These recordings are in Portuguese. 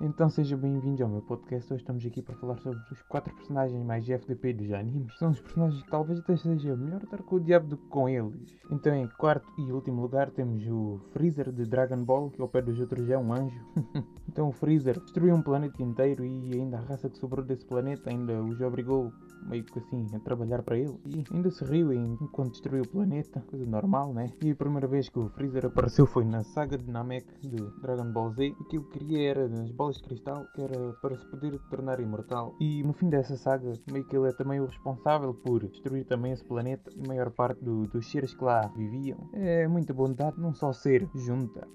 Então sejam bem-vindos ao meu podcast. Hoje estamos aqui para falar sobre os quatro personagens mais FDP dos animes. São os personagens que talvez até seja melhor estar com o diabo do que com eles. Então em quarto e último lugar temos o Freezer de Dragon Ball, que ao pé dos outros é um anjo. então o Freezer destruiu um planeta inteiro e ainda a raça que sobrou desse planeta ainda os obrigou meio que assim a trabalhar para ele. E ainda se riu enquanto destruiu o planeta, coisa normal, né? E a primeira vez que o Freezer apareceu foi na saga de Namek de Dragon Ball Z. Aquilo que queria era nas bolas de cristal, que era para se poder tornar imortal. E no fim dessa saga, meio que ele é também o responsável por destruir também esse planeta e a maior parte do, dos seres que lá viviam. É muita bondade, não só ser junta.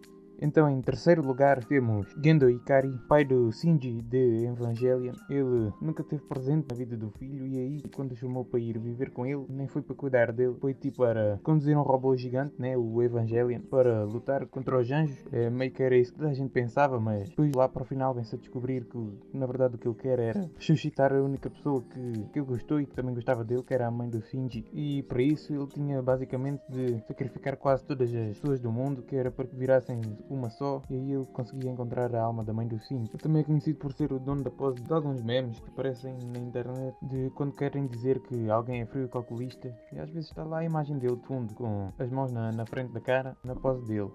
Então, em terceiro lugar, temos Gendo Ikari, pai do Shinji de Evangelion. Ele nunca teve presente na vida do filho e aí, quando chamou para ir viver com ele, nem foi para cuidar dele, foi tipo para conduzir um robô gigante, né, o Evangelion, para lutar contra os anjos. É, meio que era isso que a gente pensava, mas depois lá para o final vem-se a descobrir que, na verdade, o que ele quer era suscitar a única pessoa que, que ele gostou e que também gostava dele, que era a mãe do Shinji. E para isso ele tinha basicamente de sacrificar quase todas as pessoas do mundo, que era para que virassem uma só, e aí ele conseguia encontrar a alma da mãe do Sim. Ele também é conhecido por ser o dono da pose de alguns memes que aparecem na internet de quando querem dizer que alguém é frio e calculista, e às vezes está lá a imagem dele de fundo, com as mãos na, na frente da cara, na pose dele.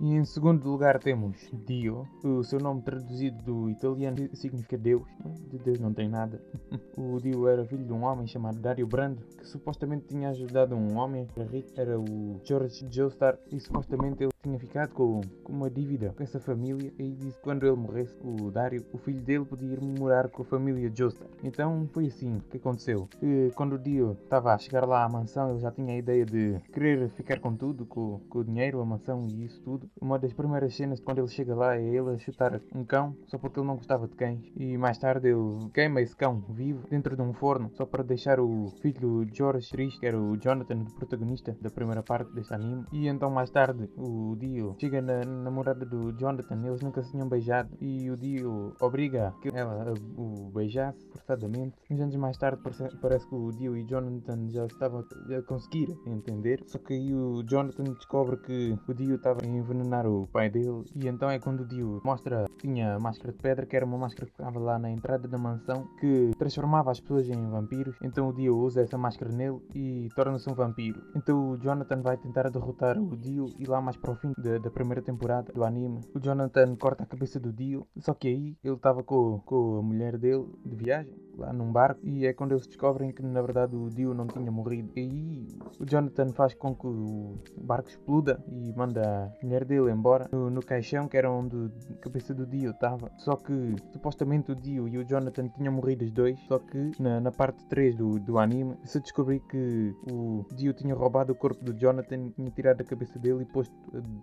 E em segundo lugar temos Dio. O seu nome traduzido do italiano significa Deus. De Deus não tem nada. O Dio era filho de um homem chamado Dario Brando, que supostamente tinha ajudado um homem rico, era o George Joestar, e supostamente ele tinha ficado com, com, uma dívida com essa família e disse que quando ele morresse, o Dario, o filho dele, podia ir morar com a família Joestar. Então foi assim que aconteceu. E quando o Dio estava a chegar lá à mansão, ele já tinha a ideia de querer ficar com tudo, com, com o dinheiro, a mansão e isso tudo. Uma das primeiras cenas quando ele chega lá é ele a chutar um cão só porque ele não gostava de cães. E mais tarde ele queima esse cão vivo dentro de um forno só para deixar o filho George triste, que era o Jonathan, o protagonista da primeira parte deste anime. E então mais tarde o Dio chega na namorada do Jonathan, eles nunca se tinham beijado. E o Dio obriga que ela o beijasse forçadamente. Uns anos mais tarde parece que o Dio e Jonathan já estavam a conseguir entender. Só que aí o Jonathan descobre que o Dio estava envenenado envenenar o pai dele. E então é quando o Dio mostra que tinha máscara de pedra, que era uma máscara que ficava lá na entrada da mansão, que transformava as pessoas em vampiros. Então o Dio usa essa máscara nele e torna-se um vampiro. Então o Jonathan vai tentar derrotar o Dio e lá mais para o fim da, da primeira temporada do anime, o Jonathan corta a cabeça do Dio. Só que aí ele estava com, com a mulher dele de viagem lá num barco e é quando eles descobrem que na verdade o Dio não tinha morrido. E aí o Jonathan faz com que o barco exploda e manda a mulher dele embora no, no caixão que era onde a cabeça do Dio estava. Só que supostamente o Dio e o Jonathan tinham morrido os dois. Só que na, na parte 3 do, do anime se descobriu que o Dio tinha roubado o corpo do Jonathan, tinha tirado a cabeça dele e posto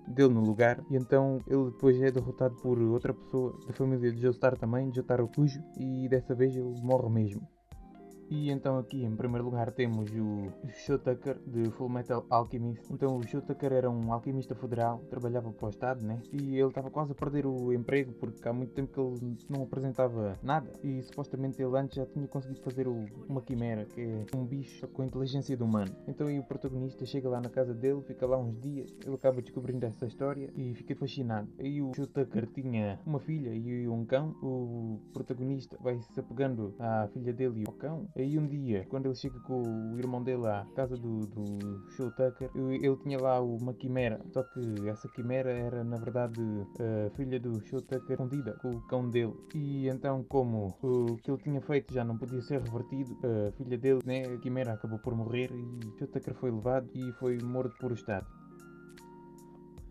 dele no lugar. E então ele depois é derrotado por outra pessoa da família de Joestar também, Jotaro Kujo, e dessa vez ele morre mesmo. E então aqui em primeiro lugar temos o Shotaker de Full Metal Alchemist. Então o Shotaker era um alquimista federal, trabalhava para o Estado, né? E ele estava quase a perder o emprego porque há muito tempo que ele não apresentava nada. E supostamente ele antes já tinha conseguido fazer o, uma quimera, que é um bicho com a inteligência do humano. Então o protagonista chega lá na casa dele, fica lá uns dias, ele acaba descobrindo essa história e fica fascinado. Aí o Shotaker tinha uma filha e um cão. O protagonista vai se apegando à filha dele e ao cão Aí um dia, quando ele chega com o irmão dele à casa do, do Show Tucker, ele tinha lá uma quimera. Só que essa quimera era na verdade a filha do Show Tucker escondida com o cão dele. E então, como o que ele tinha feito já não podia ser revertido, a filha dele, né, a quimera acabou por morrer e Show Tucker foi levado e foi morto por Estado.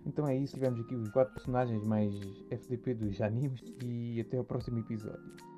Então é isso, tivemos aqui os quatro personagens mais FDP dos animes e até o próximo episódio.